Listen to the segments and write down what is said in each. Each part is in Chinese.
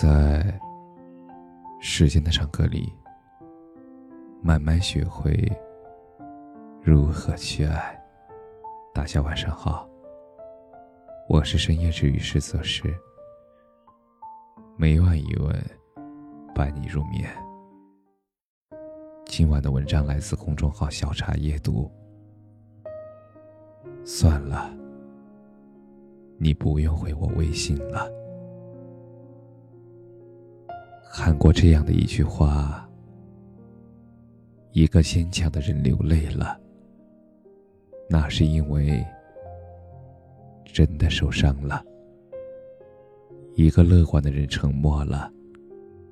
在时间的长河里，慢慢学会如何去爱。大家晚上好，我是深夜治愈师泽师，每晚一问，伴你入眠。今晚的文章来自公众号“小茶夜读”。算了，你不用回我微信了。看过这样的一句话：一个坚强的人流泪了，那是因为真的受伤了；一个乐观的人沉默了，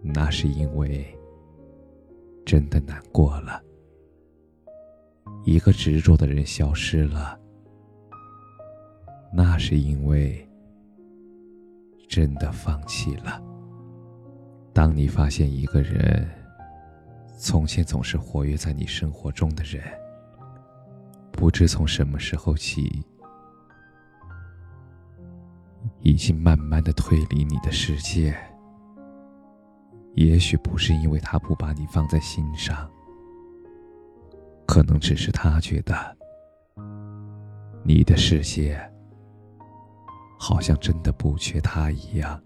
那是因为真的难过了；一个执着的人消失了，那是因为真的放弃了。当你发现一个人，从前总是活跃在你生活中的人，不知从什么时候起，已经慢慢的退离你的世界。也许不是因为他不把你放在心上，可能只是他觉得，你的世界好像真的不缺他一样。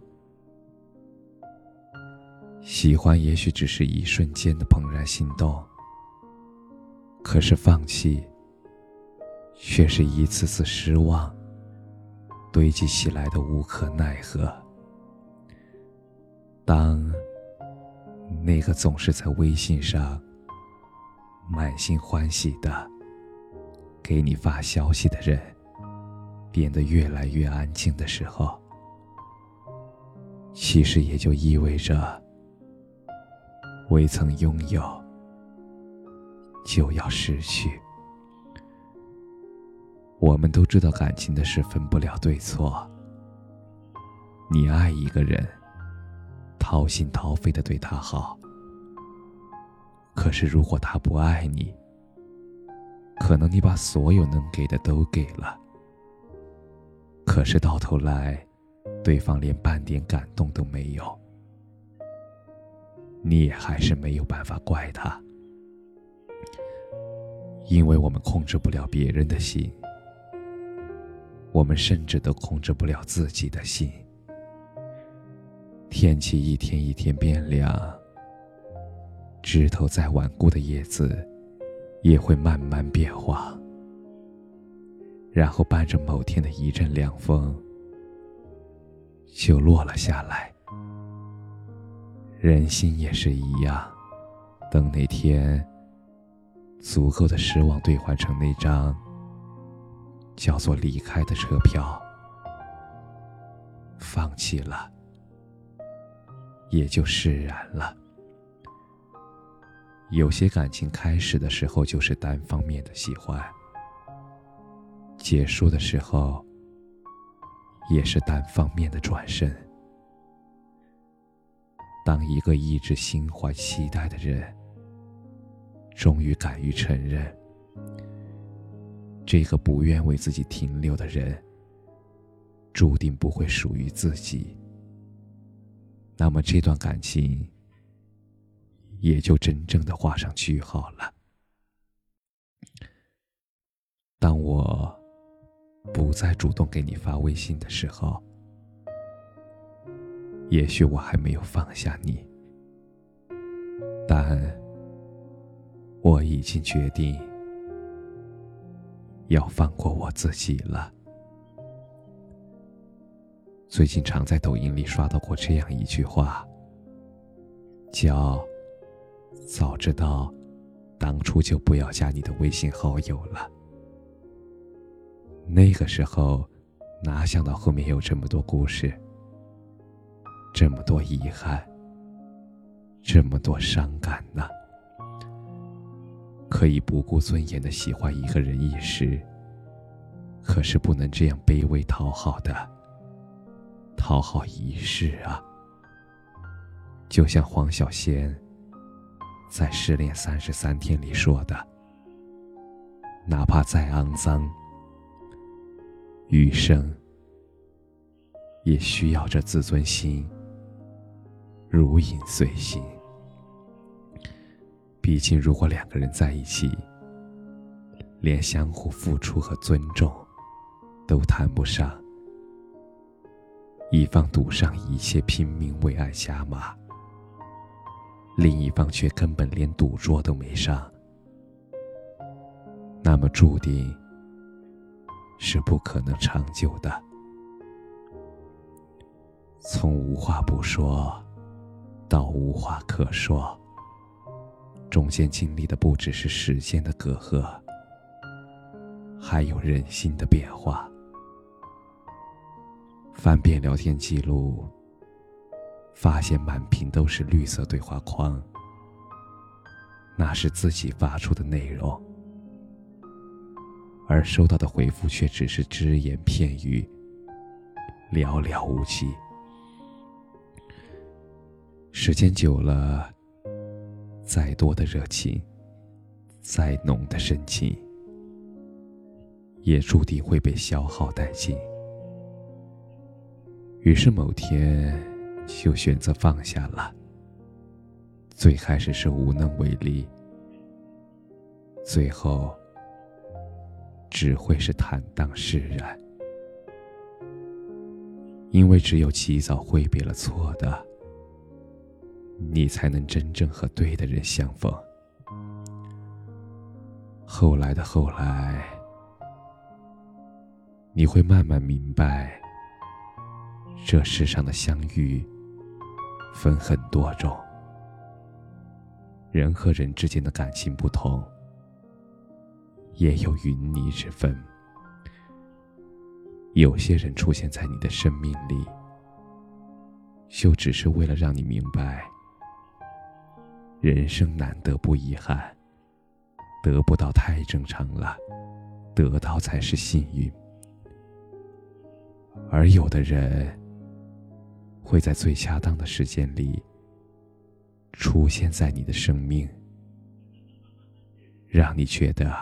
喜欢也许只是一瞬间的怦然心动，可是放弃，却是一次次失望堆积起来的无可奈何。当那个总是在微信上满心欢喜的给你发消息的人变得越来越安静的时候，其实也就意味着。未曾拥有，就要失去。我们都知道，感情的事分不了对错。你爱一个人，掏心掏肺的对他好。可是，如果他不爱你，可能你把所有能给的都给了，可是到头来，对方连半点感动都没有。你也还是没有办法怪他，因为我们控制不了别人的心，我们甚至都控制不了自己的心。天气一天一天变凉，枝头再顽固的叶子也会慢慢变黄，然后伴着某天的一阵凉风，就落了下来。人心也是一样，等那天足够的失望兑换成那张叫做离开的车票，放弃了，也就释然了。有些感情开始的时候就是单方面的喜欢，结束的时候也是单方面的转身。当一个一直心怀期待的人，终于敢于承认，这个不愿为自己停留的人，注定不会属于自己，那么这段感情也就真正的画上句号了。当我不再主动给你发微信的时候。也许我还没有放下你，但我已经决定要放过我自己了。最近常在抖音里刷到过这样一句话，叫“早知道当初就不要加你的微信好友了”。那个时候，哪想到后面有这么多故事。这么多遗憾，这么多伤感呢？可以不顾尊严的喜欢一个人一时，可是不能这样卑微讨好的，讨好一世啊！就像黄小仙在《失恋三十三天》里说的：“哪怕再肮脏，余生也需要这自尊心。”如影随形。毕竟，如果两个人在一起，连相互付出和尊重都谈不上，一方赌上一切拼命为爱加码，另一方却根本连赌桌都没上，那么注定是不可能长久的。从无话不说到无话可说。中间经历的不只是时间的隔阂，还有人心的变化。翻遍聊天记录，发现满屏都是绿色对话框，那是自己发出的内容，而收到的回复却只是只言片语，寥寥无几。时间久了。再多的热情，再浓的深情，也注定会被消耗殆尽。于是某天，就选择放下了。最开始是无能为力，最后只会是坦荡释然。因为只有及早挥别了错的。你才能真正和对的人相逢。后来的后来，你会慢慢明白，这世上的相遇分很多种，人和人之间的感情不同，也有云泥之分。有些人出现在你的生命里，就只是为了让你明白。人生难得不遗憾，得不到太正常了，得到才是幸运。而有的人会在最恰当的时间里出现在你的生命，让你觉得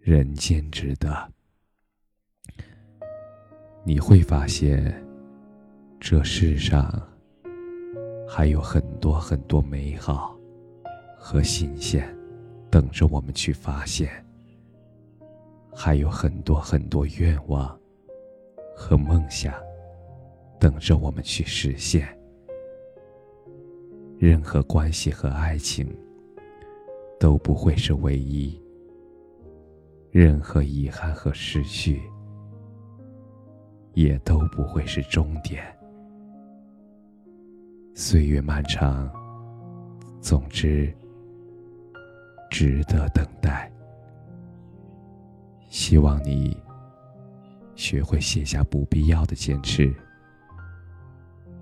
人间值得。你会发现，这世上。还有很多很多美好和新鲜，等着我们去发现；还有很多很多愿望和梦想，等着我们去实现。任何关系和爱情都不会是唯一，任何遗憾和失去也都不会是终点。岁月漫长，总之值得等待。希望你学会卸下不必要的坚持，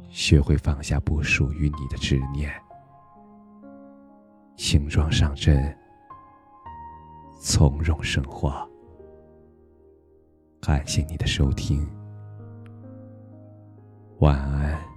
学会放下不属于你的执念，轻装上阵，从容生活。感谢你的收听，晚安。